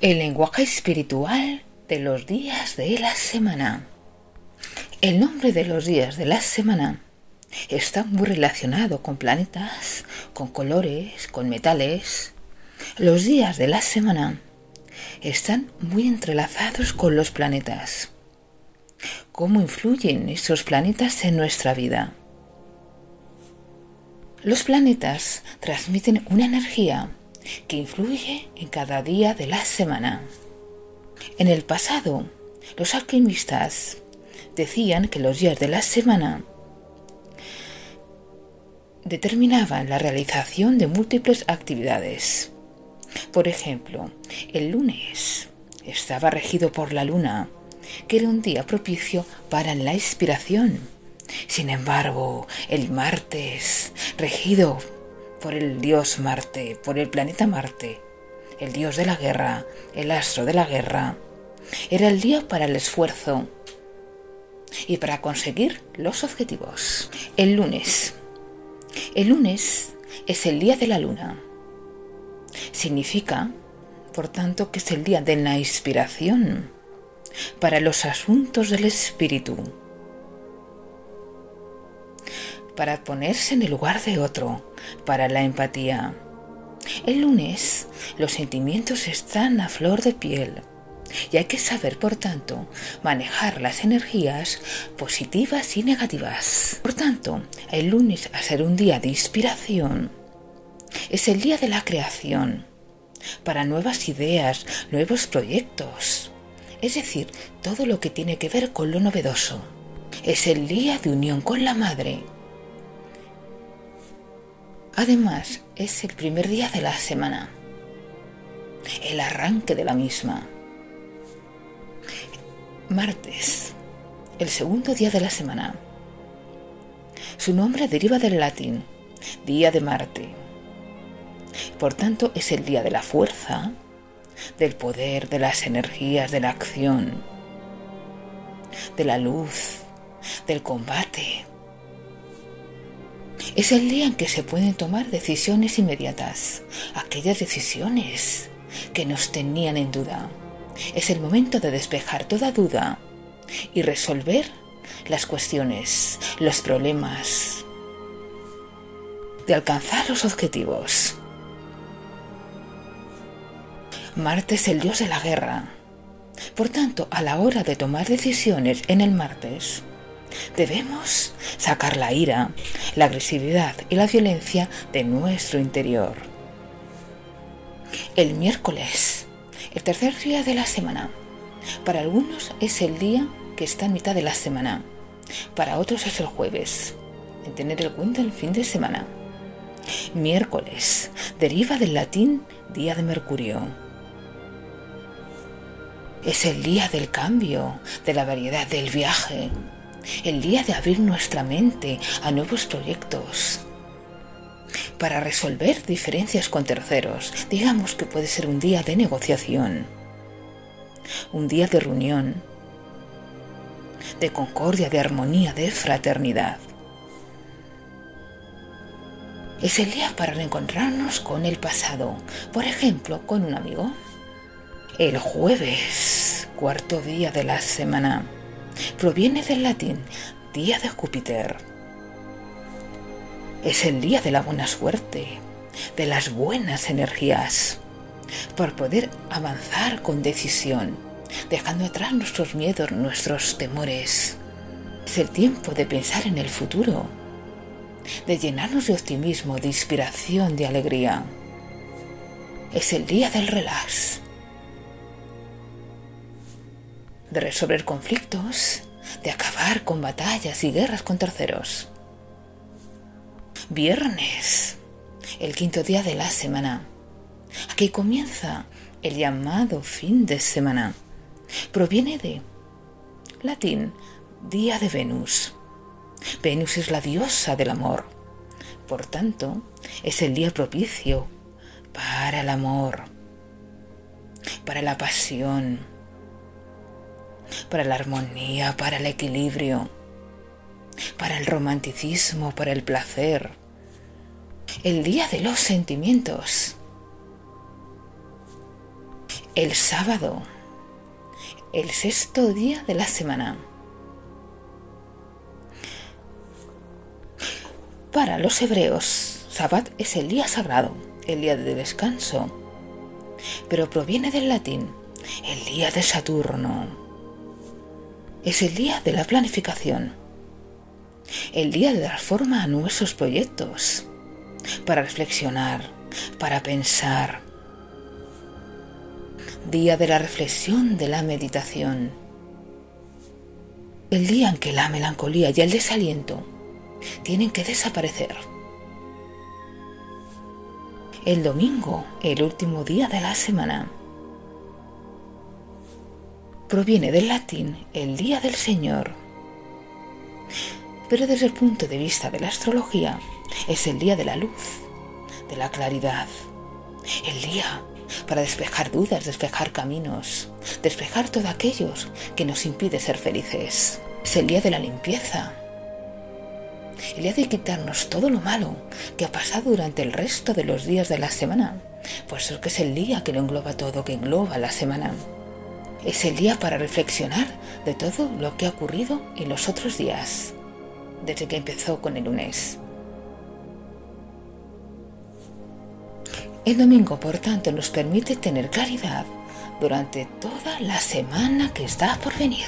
El lenguaje espiritual de los días de la semana. El nombre de los días de la semana está muy relacionado con planetas, con colores, con metales. Los días de la semana están muy entrelazados con los planetas. ¿Cómo influyen esos planetas en nuestra vida? Los planetas transmiten una energía que influye en cada día de la semana. En el pasado, los alquimistas decían que los días de la semana determinaban la realización de múltiples actividades. Por ejemplo, el lunes estaba regido por la luna, que era un día propicio para la inspiración. Sin embargo, el martes, regido por el dios Marte, por el planeta Marte, el dios de la guerra, el astro de la guerra. Era el día para el esfuerzo y para conseguir los objetivos. El lunes. El lunes es el día de la luna. Significa, por tanto, que es el día de la inspiración para los asuntos del espíritu para ponerse en el lugar de otro, para la empatía. El lunes los sentimientos están a flor de piel y hay que saber, por tanto, manejar las energías positivas y negativas. Por tanto, el lunes, a ser un día de inspiración, es el día de la creación para nuevas ideas, nuevos proyectos, es decir, todo lo que tiene que ver con lo novedoso. Es el día de unión con la madre Además, es el primer día de la semana, el arranque de la misma. Martes, el segundo día de la semana. Su nombre deriva del latín, día de Marte. Por tanto, es el día de la fuerza, del poder, de las energías, de la acción, de la luz, del combate, es el día en que se pueden tomar decisiones inmediatas, aquellas decisiones que nos tenían en duda. Es el momento de despejar toda duda y resolver las cuestiones, los problemas, de alcanzar los objetivos. Marte es el dios de la guerra. Por tanto, a la hora de tomar decisiones en el martes, Debemos sacar la ira, la agresividad y la violencia de nuestro interior. El miércoles, el tercer día de la semana. Para algunos es el día que está en mitad de la semana. Para otros es el jueves. En tener en cuenta el fin de semana. Miércoles deriva del latín día de Mercurio. Es el día del cambio, de la variedad del viaje, el día de abrir nuestra mente a nuevos proyectos, para resolver diferencias con terceros. Digamos que puede ser un día de negociación, un día de reunión, de concordia, de armonía, de fraternidad. Es el día para reencontrarnos con el pasado, por ejemplo, con un amigo. El jueves, cuarto día de la semana proviene del latín día de Júpiter. Es el día de la buena suerte, de las buenas energías, para poder avanzar con decisión, dejando atrás nuestros miedos, nuestros temores. Es el tiempo de pensar en el futuro, de llenarnos de optimismo, de inspiración, de alegría. Es el día del relax, de resolver conflictos, de acabar con batallas y guerras con terceros. Viernes, el quinto día de la semana. Aquí comienza el llamado fin de semana. Proviene de latín, día de Venus. Venus es la diosa del amor. Por tanto, es el día propicio para el amor, para la pasión, para la armonía, para el equilibrio, para el romanticismo, para el placer. El día de los sentimientos. el sábado, el sexto día de la semana. Para los hebreos, Sabbat es el día sagrado, el día de descanso, pero proviene del latín, el día de Saturno. Es el día de la planificación, el día de dar forma a nuestros proyectos, para reflexionar, para pensar. Día de la reflexión, de la meditación. El día en que la melancolía y el desaliento tienen que desaparecer. El domingo, el último día de la semana. Proviene del latín el día del Señor. Pero desde el punto de vista de la astrología, es el día de la luz, de la claridad. El día para despejar dudas, despejar caminos, despejar todo aquellos que nos impide ser felices. Es el día de la limpieza, el día de quitarnos todo lo malo que ha pasado durante el resto de los días de la semana, pues es que es el día que lo engloba todo, que engloba la semana. Es el día para reflexionar de todo lo que ha ocurrido en los otros días, desde que empezó con el lunes. El domingo, por tanto, nos permite tener claridad durante toda la semana que está por venir.